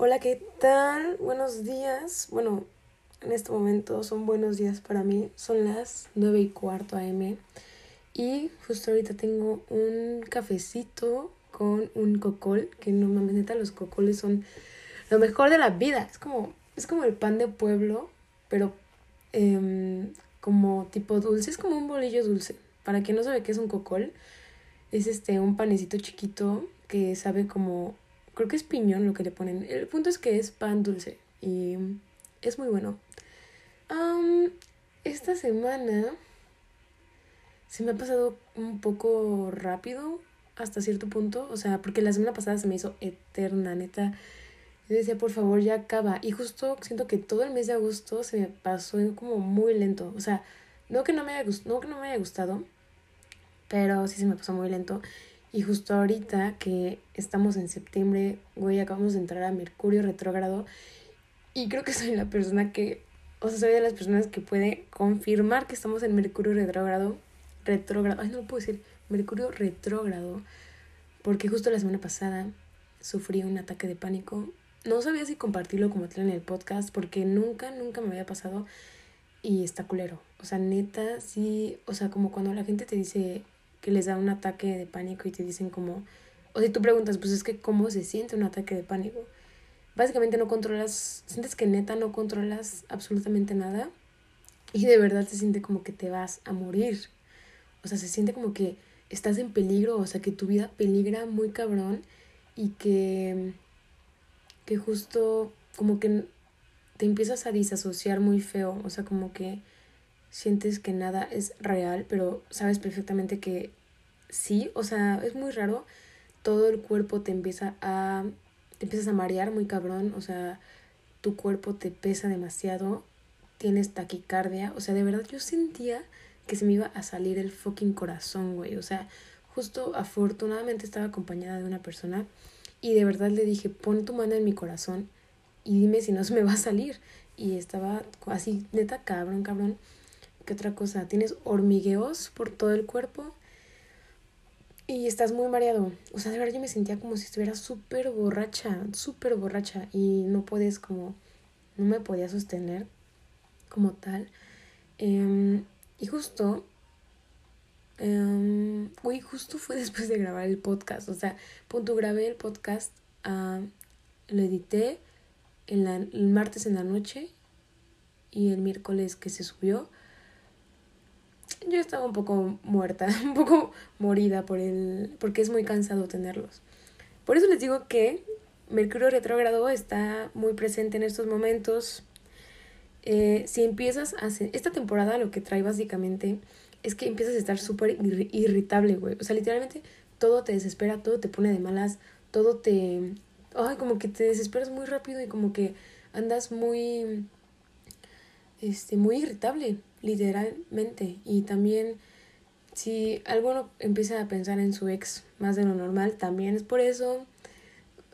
Hola, ¿qué tal? Buenos días. Bueno, en este momento son buenos días para mí. Son las 9 y cuarto AM. Y justo ahorita tengo un cafecito con un cocol. Que no me neta, los cocoles son lo mejor de la vida. Es como, es como el pan de pueblo, pero em, como tipo dulce. Es como un bolillo dulce. Para quien no sabe qué es un cocol, es este un panecito chiquito que sabe como creo que es piñón lo que le ponen. El punto es que es pan dulce y es muy bueno. esta semana se me ha pasado un poco rápido hasta cierto punto, o sea, porque la semana pasada se me hizo eterna, neta. Yo decía, por favor, ya acaba. Y justo siento que todo el mes de agosto se me pasó como muy lento. O sea, no que no me haya, no que no me haya gustado, pero sí se me pasó muy lento. Y justo ahorita que estamos en septiembre, güey, acabamos de entrar a Mercurio retrógrado. Y creo que soy la persona que, o sea, soy de las personas que puede confirmar que estamos en Mercurio retrógrado. Retrógrado, ay, no lo puedo decir, Mercurio retrógrado. Porque justo la semana pasada sufrí un ataque de pánico. No sabía si compartirlo como tal en el podcast porque nunca, nunca me había pasado. Y está culero. O sea, neta, sí, o sea, como cuando la gente te dice, que les da un ataque de pánico y te dicen como, o si tú preguntas, pues es que cómo se siente un ataque de pánico. Básicamente no controlas, sientes que neta no controlas absolutamente nada y de verdad se siente como que te vas a morir. O sea, se siente como que estás en peligro, o sea, que tu vida peligra muy cabrón y que, que justo como que te empiezas a disasociar muy feo, o sea, como que sientes que nada es real, pero sabes perfectamente que sí, o sea, es muy raro, todo el cuerpo te empieza a, te empiezas a marear muy cabrón, o sea, tu cuerpo te pesa demasiado, tienes taquicardia, o sea, de verdad yo sentía que se me iba a salir el fucking corazón, güey, o sea, justo afortunadamente estaba acompañada de una persona y de verdad le dije, pon tu mano en mi corazón y dime si no se me va a salir. Y estaba así, neta, cabrón, cabrón. ¿Qué otra cosa? Tienes hormigueos por todo el cuerpo y estás muy mareado. O sea, de verdad yo me sentía como si estuviera súper borracha, súper borracha y no puedes como, no me podía sostener como tal. Em, y justo, um, justo fue después de grabar el podcast. O sea, punto, grabé el podcast, uh, lo edité el martes en la noche y el miércoles que se subió yo estaba un poco muerta, un poco morida por el, porque es muy cansado tenerlos. Por eso les digo que Mercurio retrógrado está muy presente en estos momentos. Eh, si empiezas a hacer, esta temporada lo que trae básicamente es que empiezas a estar súper irritable, güey. O sea, literalmente todo te desespera, todo te pone de malas, todo te... Ay, como que te desesperas muy rápido y como que andas muy... Este, muy irritable literalmente. Y también si alguno empieza a pensar en su ex más de lo normal, también es por eso.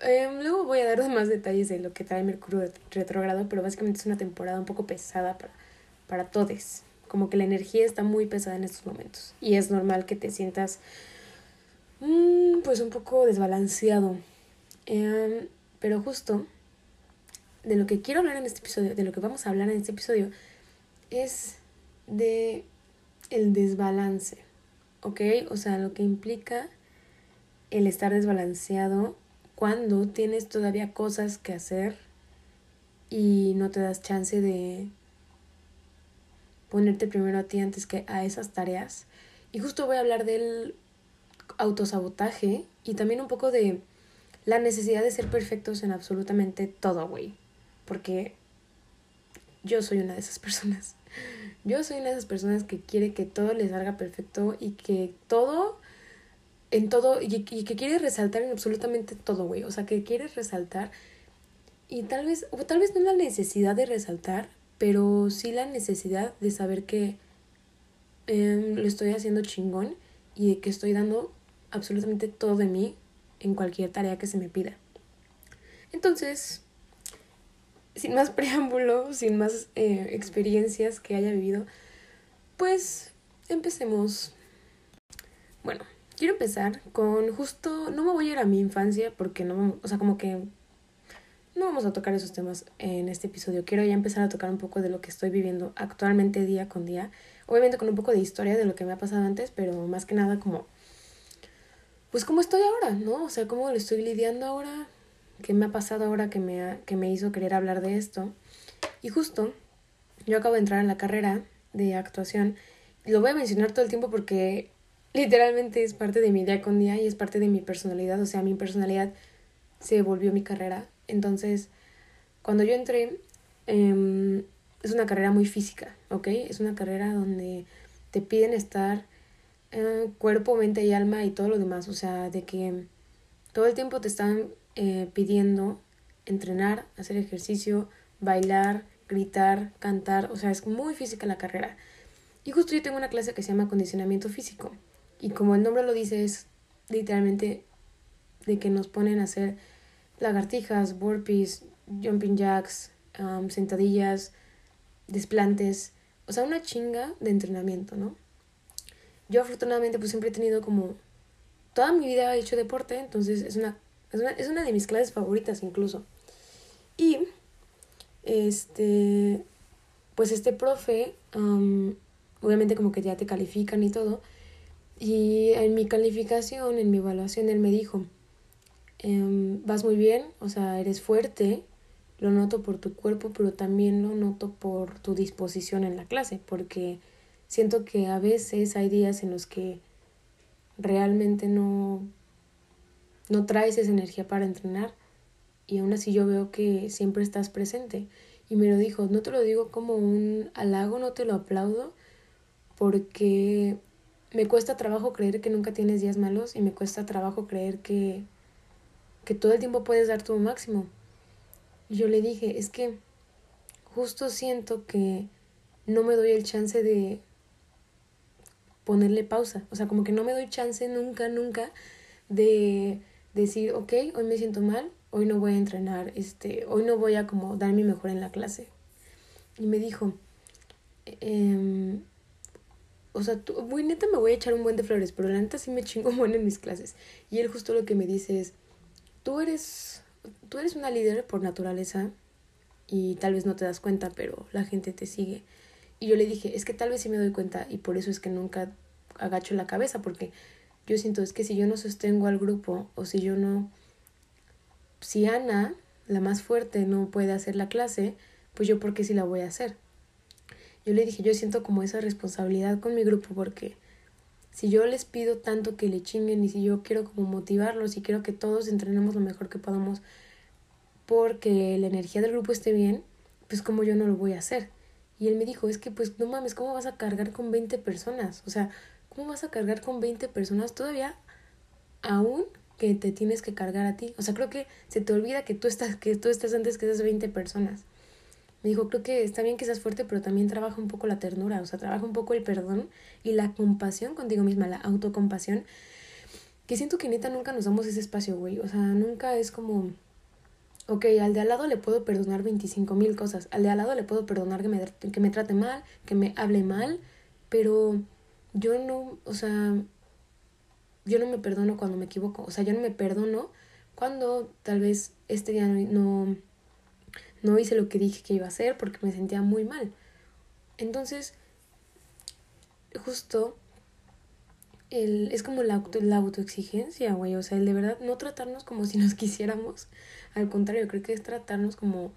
Em, luego voy a dar más detalles de lo que trae Mercurio retrógrado, pero básicamente es una temporada un poco pesada para, para todos. Como que la energía está muy pesada en estos momentos. Y es normal que te sientas mm, pues un poco desbalanceado. Em, pero justo de lo que quiero hablar en este episodio, de lo que vamos a hablar en este episodio, es de el desbalance, ¿ok? O sea, lo que implica el estar desbalanceado cuando tienes todavía cosas que hacer y no te das chance de ponerte primero a ti antes que a esas tareas. Y justo voy a hablar del autosabotaje y también un poco de la necesidad de ser perfectos en absolutamente todo, güey. Porque yo soy una de esas personas. Yo soy una de esas personas que quiere que todo le salga perfecto y que todo, en todo, y, que quiere resaltar en absolutamente todo, güey. O sea, que quiere resaltar y tal vez, o tal vez no la necesidad de resaltar, pero sí la necesidad de saber que em, lo estoy haciendo chingón y de que estoy dando absolutamente todo de mí en cualquier tarea que se me pida. Entonces, sin más preámbulo, sin más eh, experiencias que haya vivido, pues empecemos. Bueno, quiero empezar con justo, no me voy a ir a mi infancia porque no, o sea, como que no vamos a tocar esos temas en este episodio. Quiero ya empezar a tocar un poco de lo que estoy viviendo actualmente día con día. Obviamente con un poco de historia de lo que me ha pasado antes, pero más que nada como, pues cómo estoy ahora, ¿no? O sea, cómo lo estoy lidiando ahora, qué me ha pasado ahora que me, que me hizo querer hablar de esto. Y justo, yo acabo de entrar en la carrera de actuación. Lo voy a mencionar todo el tiempo porque literalmente es parte de mi día con día y es parte de mi personalidad. O sea, mi personalidad se volvió mi carrera. Entonces, cuando yo entré, em, es una carrera muy física, ¿ok? Es una carrera donde te piden estar eh, cuerpo, mente y alma y todo lo demás. O sea, de que todo el tiempo te están eh, pidiendo entrenar, hacer ejercicio, bailar, gritar, cantar. O sea, es muy física la carrera. Y justo yo tengo una clase que se llama acondicionamiento físico. Y como el nombre lo dice, es literalmente de que nos ponen a hacer lagartijas, burpees, jumping jacks, um, sentadillas, desplantes, o sea, una chinga de entrenamiento, ¿no? Yo afortunadamente pues siempre he tenido como, toda mi vida he hecho deporte, entonces es una, es una, es una de mis clases favoritas incluso. Y, este, pues este profe, um, obviamente como que ya te califican y todo, y en mi calificación, en mi evaluación, él me dijo, Em, vas muy bien, o sea, eres fuerte, lo noto por tu cuerpo, pero también lo noto por tu disposición en la clase, porque siento que a veces hay días en los que realmente no, no traes esa energía para entrenar y aún así yo veo que siempre estás presente. Y me lo dijo, no te lo digo como un halago, no te lo aplaudo, porque me cuesta trabajo creer que nunca tienes días malos y me cuesta trabajo creer que que todo el tiempo puedes dar tu máximo. Y yo le dije, es que justo siento que no me doy el chance de ponerle pausa. O sea, como que no me doy chance nunca, nunca de decir, ok, hoy me siento mal, hoy no voy a entrenar, este, hoy no voy a como dar mi mejor en la clase. Y me dijo, eh, o sea, tú, muy neta me voy a echar un buen de flores, pero la neta sí me chingo bueno en mis clases. Y él justo lo que me dice es, tú eres, tú eres una líder por naturaleza y tal vez no te das cuenta, pero la gente te sigue. Y yo le dije, es que tal vez sí me doy cuenta y por eso es que nunca agacho la cabeza, porque yo siento es que si yo no sostengo al grupo o si yo no, si Ana, la más fuerte, no puede hacer la clase, pues yo por qué sí la voy a hacer. Yo le dije, yo siento como esa responsabilidad con mi grupo porque si yo les pido tanto que le chinguen y si yo quiero como motivarlos y quiero que todos entrenemos lo mejor que podamos porque la energía del grupo esté bien, pues como yo no lo voy a hacer. Y él me dijo, es que pues no mames, ¿cómo vas a cargar con 20 personas? O sea, ¿cómo vas a cargar con 20 personas todavía aún que te tienes que cargar a ti? O sea, creo que se te olvida que tú estás, que tú estás antes que esas 20 personas me dijo, creo que está bien que seas fuerte, pero también trabaja un poco la ternura, o sea, trabaja un poco el perdón y la compasión contigo misma, la autocompasión, que siento que neta nunca nos damos ese espacio, güey, o sea, nunca es como, ok, al de al lado le puedo perdonar 25 mil cosas, al de al lado le puedo perdonar que me, que me trate mal, que me hable mal, pero yo no, o sea, yo no me perdono cuando me equivoco, o sea, yo no me perdono cuando tal vez este día no no hice lo que dije que iba a hacer porque me sentía muy mal. Entonces, justo el, es como la, la autoexigencia, güey. O sea, el de verdad no tratarnos como si nos quisiéramos. Al contrario, creo que es tratarnos como,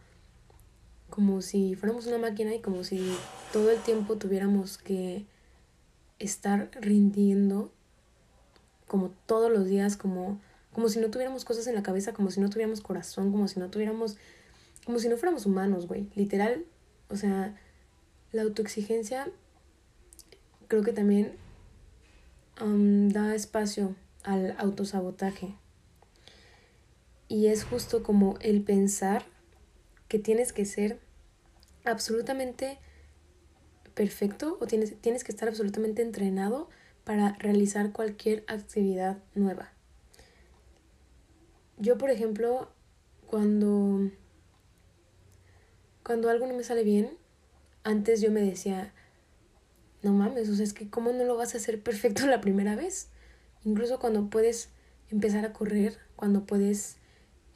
como si fuéramos una máquina y como si todo el tiempo tuviéramos que estar rindiendo como todos los días, como, como si no tuviéramos cosas en la cabeza, como si no tuviéramos corazón, como si no tuviéramos como si no fuéramos humanos, güey. Literal, o sea, la autoexigencia creo que también da espacio al autosabotaje. Y es justo como el pensar que tienes que ser absolutamente perfecto o tienes, tienes que estar absolutamente entrenado para realizar cualquier actividad nueva. Yo, por ejemplo, cuando cuando algo no me sale bien, antes yo me decía, no mames, o sea, es que cómo no lo vas a hacer perfecto la primera vez. Incluso cuando puedes empezar a correr, cuando puedes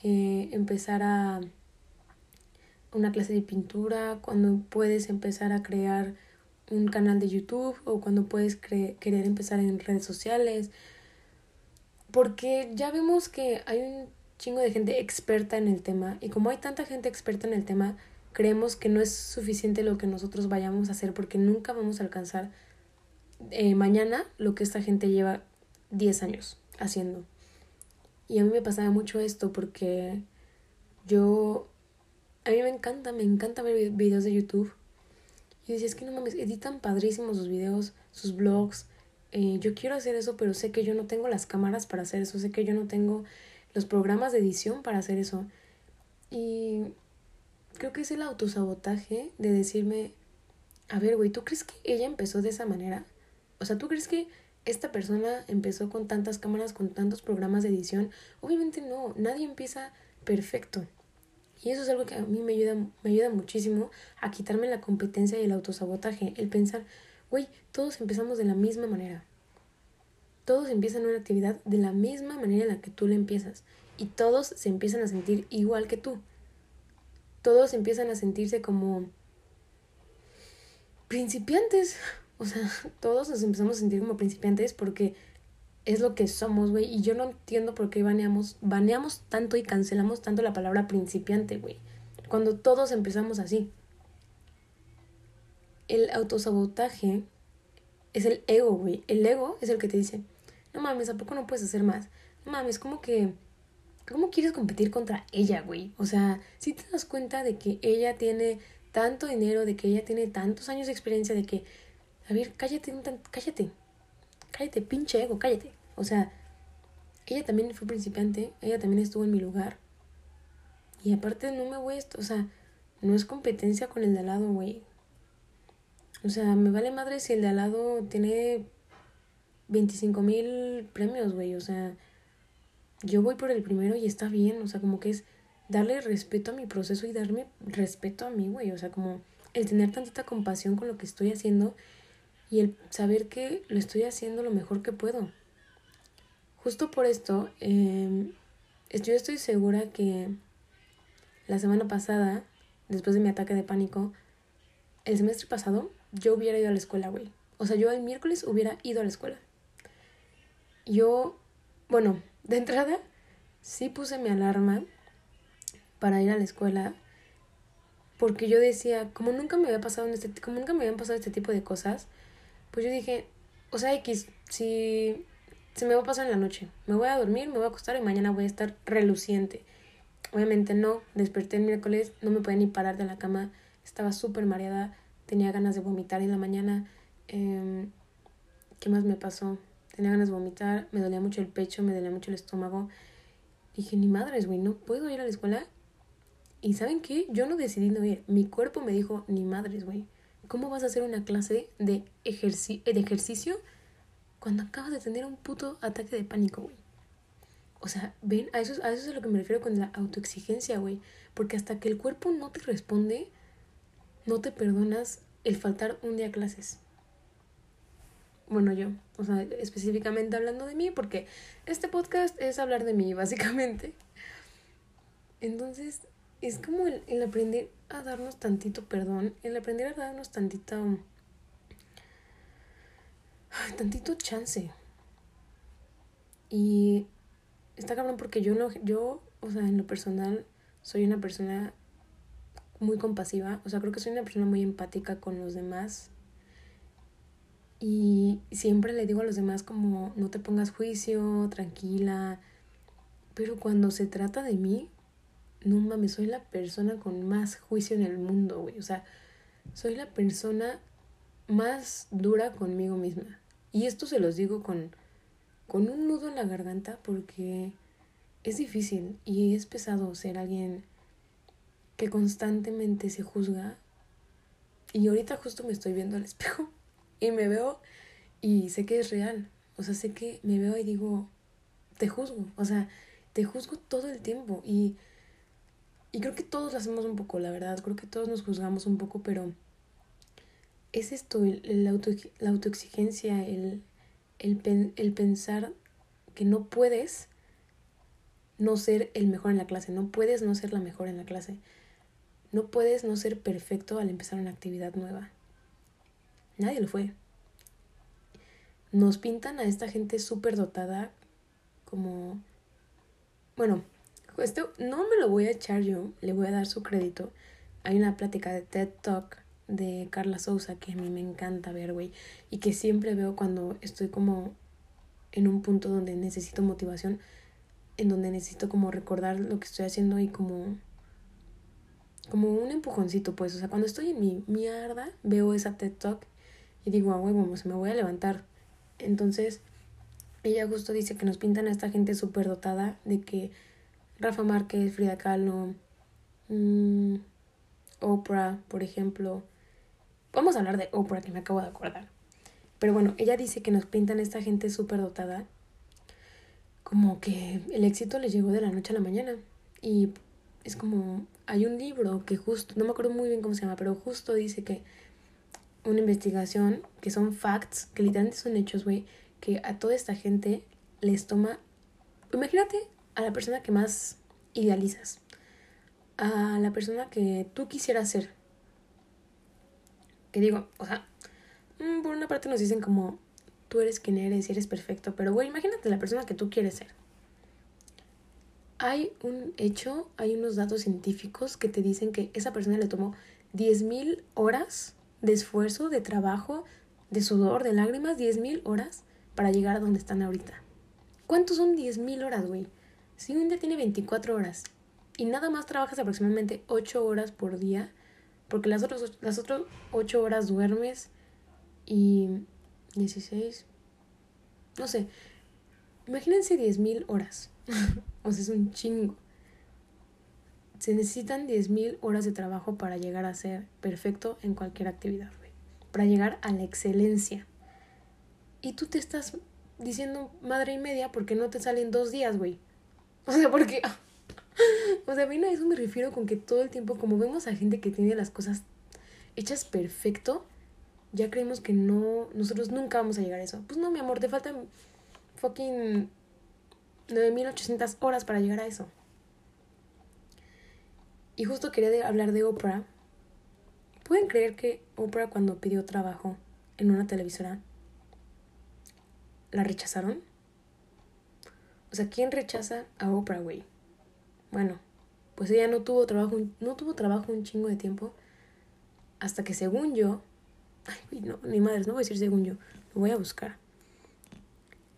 eh, empezar a, una clase de pintura, cuando puedes empezar a crear un canal de YouTube o cuando puedes querer empezar en redes sociales. Porque ya vemos que hay un chingo de gente experta en el tema y como hay tanta gente experta en el tema, creemos que no es suficiente lo que nosotros vayamos a hacer porque nunca vamos a alcanzar eh, mañana lo que esta gente lleva 10 años haciendo. Y a mí me pasaba mucho esto porque yo, a mí me encanta, me encanta ver videos de YouTube. Y decía, es que no mames, editan padrísimos sus videos, sus blogs. Eh, yo quiero hacer eso, pero sé que yo no tengo las cámaras para hacer eso, sé que yo no tengo los programas de edición para hacer eso. Y creo que es el autosabotaje de decirme, a ver, güey, ¿tú crees que ella empezó de esa manera? O sea, ¿tú crees que esta persona empezó con tantas cámaras, con tantos programas de edición? Obviamente no, nadie empieza perfecto. Y eso es algo que a mí me ayuda, me ayuda muchísimo a quitarme la competencia y el autosabotaje, el pensar, güey, todos empezamos de la misma manera. Todos empiezan una actividad de la misma manera en la que tú la empiezas. Y todos se empiezan a sentir igual que tú. Todos empiezan a sentirse como principiantes. O sea, todos nos empezamos a sentir como principiantes porque es lo que somos, güey. Y yo no entiendo por qué baneamos, baneamos tanto y cancelamos tanto la palabra principiante, güey. Cuando todos empezamos así. El autosabotaje es el ego, güey. El ego es el que te dice, no mames, ¿a poco no puedes hacer más? No mames, como que... ¿Cómo quieres competir contra ella, güey? O sea, si te das cuenta de que ella tiene tanto dinero, de que ella tiene tantos años de experiencia, de que... A ver, cállate, cállate cállate, pinche ego, cállate. O sea, ella también fue principiante, ella también estuvo en mi lugar. Y aparte no me voy, o sea, no es competencia con el de al lado, güey. O sea, me vale madre si el de al lado tiene 25 mil premios, güey. O sea, yo voy por el primero y está bien. O sea, como que es darle respeto a mi proceso y darme respeto a mí, güey. O sea, como el tener tantita compasión con lo que estoy haciendo y el saber que lo estoy haciendo lo mejor que puedo. Justo por esto, eh, yo estoy segura que la semana pasada, después de mi ataque de pánico, el semestre pasado, yo hubiera ido a la escuela, güey. O sea, yo el miércoles hubiera ido a la escuela. Yo, bueno, de entrada, sí puse mi alarma para ir a la escuela porque yo decía, como nunca me había pasado en este, como nunca me habían pasado este tipo de cosas, pues yo dije, o sea, X, si se me va a pasar en la noche, me voy a dormir, me voy a acostar y mañana voy a estar reluciente. Obviamente no, desperté el miércoles, no me podía ni parar de la cama, estaba súper mareada, tenía ganas de vomitar en la mañana. Eh, ¿Qué más me pasó? Tenía ganas de vomitar, me dolía mucho el pecho, me dolía mucho el estómago. Dije, ni madres, güey, no puedo ir a la escuela. Y ¿saben qué? Yo no decidí no ir. Mi cuerpo me dijo, ni madres, güey. ¿Cómo vas a hacer una clase de, ejerci de ejercicio cuando acabas de tener un puto ataque de pánico, güey? O sea, ven, a eso, a eso es a lo que me refiero con la autoexigencia, güey. Porque hasta que el cuerpo no te responde, no te perdonas el faltar un día a clases. Bueno, yo, o sea, específicamente hablando de mí, porque este podcast es hablar de mí, básicamente. Entonces, es como el, aprender a darnos tantito perdón, el aprender a darnos tantito, tantito chance. Y está cabrón porque yo no, yo, o sea, en lo personal, soy una persona muy compasiva, o sea, creo que soy una persona muy empática con los demás. Y siempre le digo a los demás como no te pongas juicio, tranquila. Pero cuando se trata de mí, no mames, soy la persona con más juicio en el mundo, güey. O sea, soy la persona más dura conmigo misma. Y esto se los digo con, con un nudo en la garganta porque es difícil y es pesado ser alguien que constantemente se juzga. Y ahorita justo me estoy viendo al espejo y me veo y sé que es real. O sea, sé que me veo y digo, te juzgo. O sea, te juzgo todo el tiempo y y creo que todos lo hacemos un poco, la verdad. Creo que todos nos juzgamos un poco, pero es esto, el, auto, la autoexigencia, el, el, el pensar que no puedes no ser el mejor en la clase, no puedes no ser la mejor en la clase. no puedes no ser perfecto al empezar una actividad nueva. Nadie lo fue. Nos pintan a esta gente súper dotada como... Bueno, esto no me lo voy a echar yo, le voy a dar su crédito. Hay una plática de TED Talk de Carla Souza que a mí me encanta ver, güey. Y que siempre veo cuando estoy como en un punto donde necesito motivación, en donde necesito como recordar lo que estoy haciendo y como como un empujoncito, pues, o sea, cuando estoy en mi mierda, veo esa TED Talk y digo, ah, huevo, se me voy a levantar. Entonces, ella justo dice que nos pintan a esta gente súper dotada de que Rafa Márquez, Frida Kahlo, mmm, Oprah, por ejemplo. Vamos a hablar de Oprah, que me acabo de acordar. Pero bueno, ella dice que nos pintan a esta gente súper dotada como que el éxito les llegó de la noche a la mañana. Y es como, hay un libro que justo, no me acuerdo muy bien cómo se llama, pero justo dice que una investigación, que son facts, que literalmente son hechos, güey, que a toda esta gente les toma, imagínate a la persona que más idealizas, a la persona que tú quisieras ser. Que digo, o sea, mm, por una parte nos dicen como, tú eres quien eres y eres perfecto, pero güey, imagínate la persona que tú quieres ser hay un hecho, hay unos datos científicos que te dicen que esa persona le tomó 10.000 horas de esfuerzo, de trabajo, de sudor, de lágrimas, 10.000 horas para llegar a donde están ahorita. ¿Cuántos son 10.000 horas, güey? Si un día tiene 24 horas y nada más trabajas aproximadamente 8 horas por día, porque las otras, las otras 8 horas duermes y 16, no sé, imagínense 10.000 horas. o sea, es un chingo. Se necesitan 10.000 horas de trabajo para llegar a ser perfecto en cualquier actividad, güey. Para llegar a la excelencia. Y tú te estás diciendo madre y media porque no te salen dos días, güey. O sea, porque... o sea, a mí a eso me refiero con que todo el tiempo, como vemos a gente que tiene las cosas hechas perfecto, ya creemos que no, nosotros nunca vamos a llegar a eso. Pues no, mi amor, te faltan fucking 9.800 horas para llegar a eso. Y justo quería hablar de Oprah. ¿Pueden creer que Oprah cuando pidió trabajo en una televisora la rechazaron? O sea, ¿quién rechaza a Oprah, güey? Bueno, pues ella no tuvo trabajo, no tuvo trabajo un chingo de tiempo hasta que según yo, ay, no, ni madres, no voy a decir según yo, lo voy a buscar.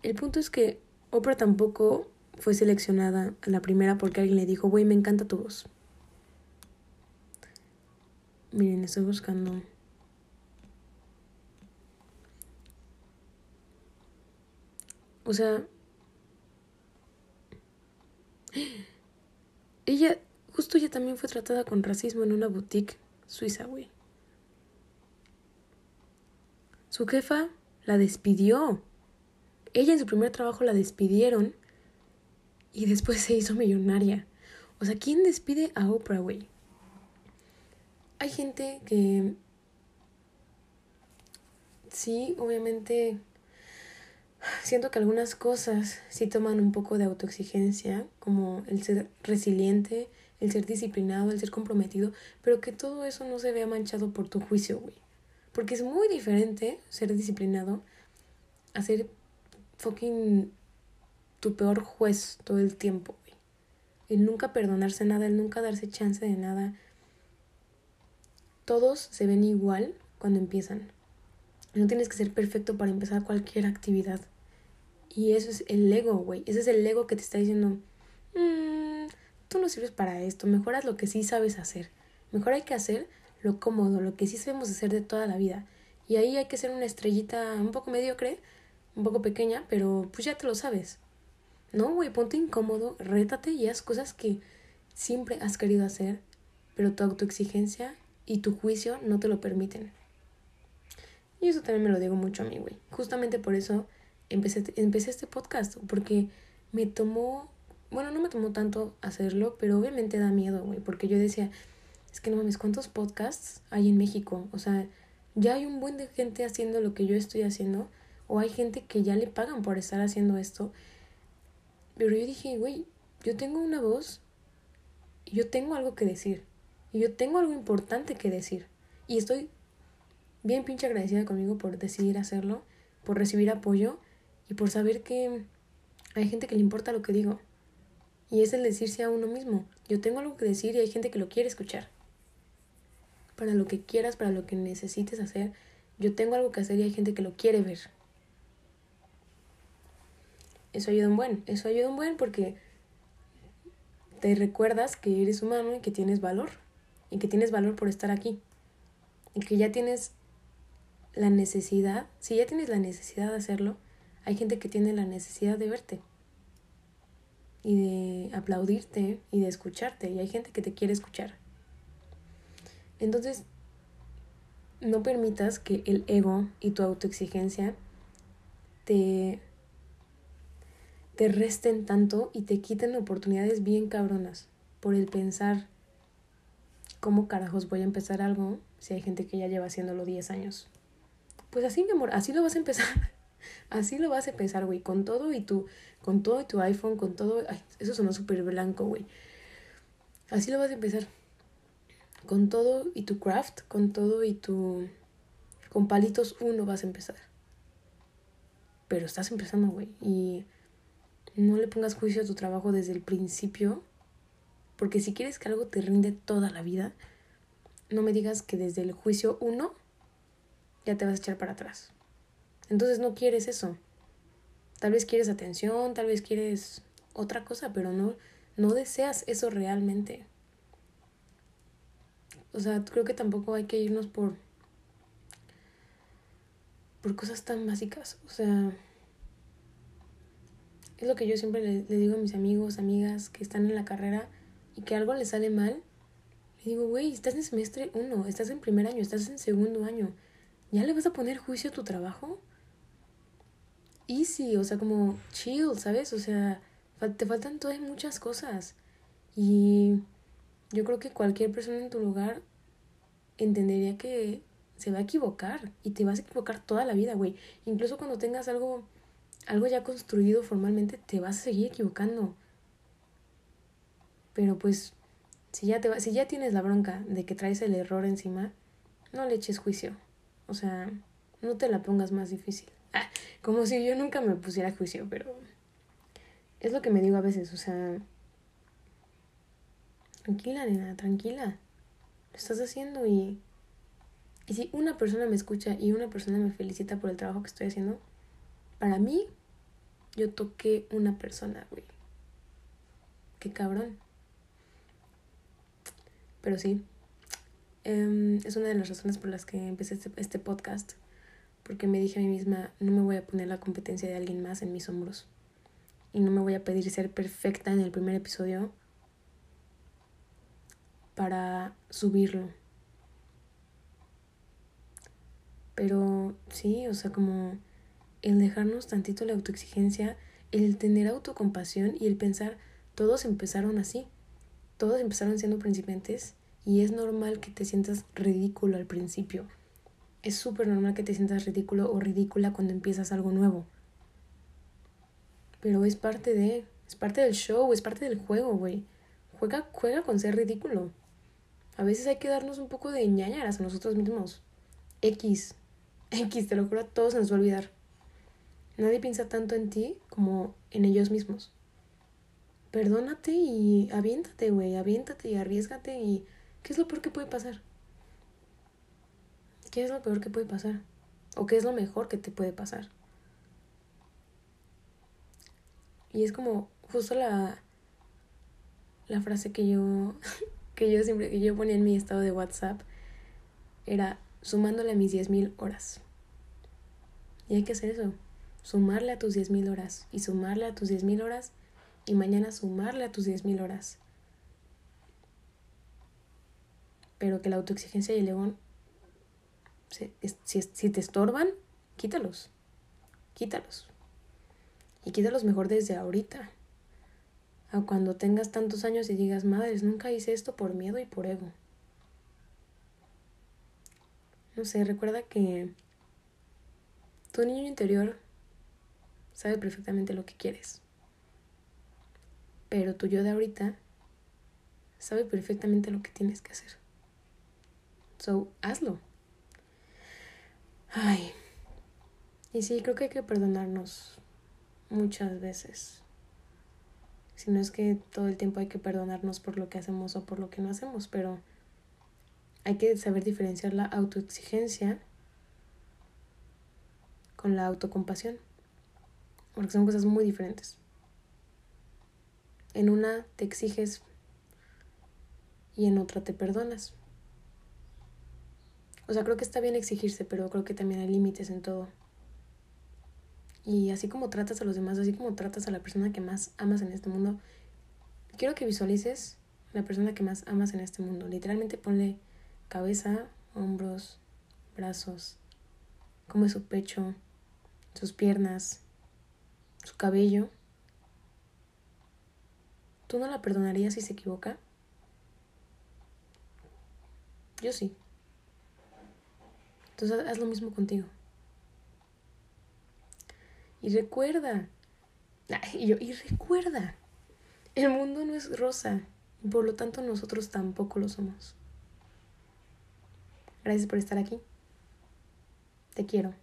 El punto es que Oprah tampoco fue seleccionada a la primera porque alguien le dijo, güey, me encanta tu voz. Miren, estoy buscando. O sea, ella, justo ella también fue tratada con racismo en una boutique suiza, güey. Su jefa la despidió. Ella en su primer trabajo la despidieron y después se hizo millonaria. O sea, ¿quién despide a Oprah, güey? Hay gente que sí, obviamente siento que algunas cosas sí toman un poco de autoexigencia, como el ser resiliente, el ser disciplinado, el ser comprometido, pero que todo eso no se vea manchado por tu juicio, güey. Porque es muy diferente ser disciplinado a ser fucking tu peor juez todo el tiempo, güey. El nunca perdonarse nada, el nunca darse chance de nada. Todos se ven igual cuando empiezan. No tienes que ser perfecto para empezar cualquier actividad. Y eso es el ego, güey. Ese es el ego que te está diciendo, mmm, tú no sirves para esto, mejoras lo que sí sabes hacer. Mejor hay que hacer lo cómodo, lo que sí sabemos hacer de toda la vida. Y ahí hay que ser una estrellita un poco mediocre, un poco pequeña, pero pues ya te lo sabes. No, güey, ponte incómodo, rétate y haz cosas que siempre has querido hacer, pero tu autoexigencia y tu juicio no te lo permiten. Y eso también me lo digo mucho a mí, güey. Justamente por eso empecé, empecé este podcast, porque me tomó, bueno, no me tomó tanto hacerlo, pero obviamente da miedo, güey, porque yo decía, es que no mames, ¿cuántos podcasts hay en México? O sea, ya hay un buen de gente haciendo lo que yo estoy haciendo, o hay gente que ya le pagan por estar haciendo esto, pero yo dije, güey, yo tengo una voz yo tengo algo que decir. Y yo tengo algo importante que decir. Y estoy bien pinche agradecida conmigo por decidir hacerlo, por recibir apoyo y por saber que hay gente que le importa lo que digo. Y es el decirse a uno mismo, yo tengo algo que decir y hay gente que lo quiere escuchar. Para lo que quieras, para lo que necesites hacer, yo tengo algo que hacer y hay gente que lo quiere ver. Eso ayuda un buen, eso ayuda un buen porque te recuerdas que eres humano y que tienes valor. Y que tienes valor por estar aquí. Y que ya tienes la necesidad, si ya tienes la necesidad de hacerlo, hay gente que tiene la necesidad de verte y de aplaudirte y de escucharte y hay gente que te quiere escuchar. Entonces, no permitas que el ego y tu autoexigencia te, te resten tanto y te quiten oportunidades bien cabronas por el pensar cómo carajos voy a empezar algo si hay gente que ya lleva haciéndolo 10 años. Pues así, mi amor, así lo vas a empezar. Así lo vas a empezar, güey, con todo y tu, con todo y tu iPhone, con todo, ay, eso sonó súper blanco, güey. Así lo vas a empezar. Con todo y tu craft, con todo y tu, con palitos uno vas a empezar. Pero estás empezando, güey, y no le pongas juicio a tu trabajo desde el principio, porque si quieres que algo te rinde toda la vida, no me digas que desde el juicio uno ya te vas a echar para atrás. Entonces no quieres eso. Tal vez quieres atención, tal vez quieres otra cosa, pero no, no deseas eso realmente. O sea, creo que tampoco hay que irnos por por cosas tan básicas. O sea, es lo que yo siempre le, le, digo a mis amigos, amigas que están en la carrera y que algo les sale mal. Le digo, güey, estás en semestre uno, estás en primer año, estás en segundo año. ¿Ya le vas a poner juicio a tu trabajo? easy, o sea, como chill, ¿sabes? O sea, te faltan todas muchas cosas. Y yo creo que cualquier persona en tu lugar entendería que se va a equivocar y te vas a equivocar toda la vida, güey. Incluso cuando tengas algo algo ya construido formalmente, te vas a seguir equivocando. Pero pues si ya te si ya tienes la bronca de que traes el error encima, no le eches juicio. O sea, no te la pongas más difícil. Ah, como si yo nunca me pusiera juicio, pero es lo que me digo a veces, o sea, tranquila, nena, tranquila. Lo estás haciendo y y si una persona me escucha y una persona me felicita por el trabajo que estoy haciendo, para mí yo toqué una persona, güey. Qué cabrón. Pero sí, um, es una de las razones por las que empecé este, este podcast porque me dije a mí misma, no me voy a poner la competencia de alguien más en mis hombros. Y no me voy a pedir ser perfecta en el primer episodio para subirlo. Pero sí, o sea, como el dejarnos tantito la autoexigencia, el tener autocompasión y el pensar, todos empezaron así. Todos empezaron siendo principiantes y es normal que te sientas ridículo al principio es súper normal que te sientas ridículo o ridícula cuando empiezas algo nuevo. Pero es parte de, es parte del show, es parte del juego, güey. Juega, juega con ser ridículo. A veces hay que darnos un poco de ñañaras a nosotros mismos. X. X, te lo juro, a todos se nos va a olvidar. Nadie piensa tanto en ti como en ellos mismos. Perdónate y aviéntate, güey, aviéntate y arriesgate y... ¿Qué es lo peor que puede pasar? ¿Qué es lo peor que puede pasar? ¿O qué es lo mejor que te puede pasar? Y es como justo la, la frase que yo, que yo siempre, que yo ponía en mi estado de WhatsApp, era sumándole a mis 10.000 horas. Y hay que hacer eso, sumarle a tus 10.000 horas y sumarle a tus 10.000 horas y mañana sumarle a tus 10.000 horas. Pero que la autoexigencia y el ego si, si te estorban, quítalos. Quítalos. Y quítalos mejor desde ahorita. A cuando tengas tantos años y digas, madres, nunca hice esto por miedo y por ego. No sé, recuerda que tu niño interior sabe perfectamente lo que quieres. Pero tu yo de ahorita sabe perfectamente lo que tienes que hacer. So, hazlo. Ay. Y sí, creo que hay que perdonarnos muchas veces. Si no es que todo el tiempo hay que perdonarnos por lo que hacemos o por lo que no hacemos, pero hay que saber diferenciar la autoexigencia con la autocompasión. Porque son cosas muy diferentes. En una te exiges y en otra te perdonas. O sea, creo que está bien exigirse, pero creo que también hay límites en todo. Y así como tratas a los demás, así como tratas a la persona que más amas en este mundo, quiero que visualices la persona que más amas en este mundo. Literalmente ponle cabeza, hombros, brazos, como es su pecho, sus piernas, su cabello. ¿Tú no la perdonarías si se equivoca? Yo sí. Entonces haz lo mismo contigo. Y recuerda, y, yo, y recuerda, el mundo no es rosa, y por lo tanto nosotros tampoco lo somos. Gracias por estar aquí. Te quiero.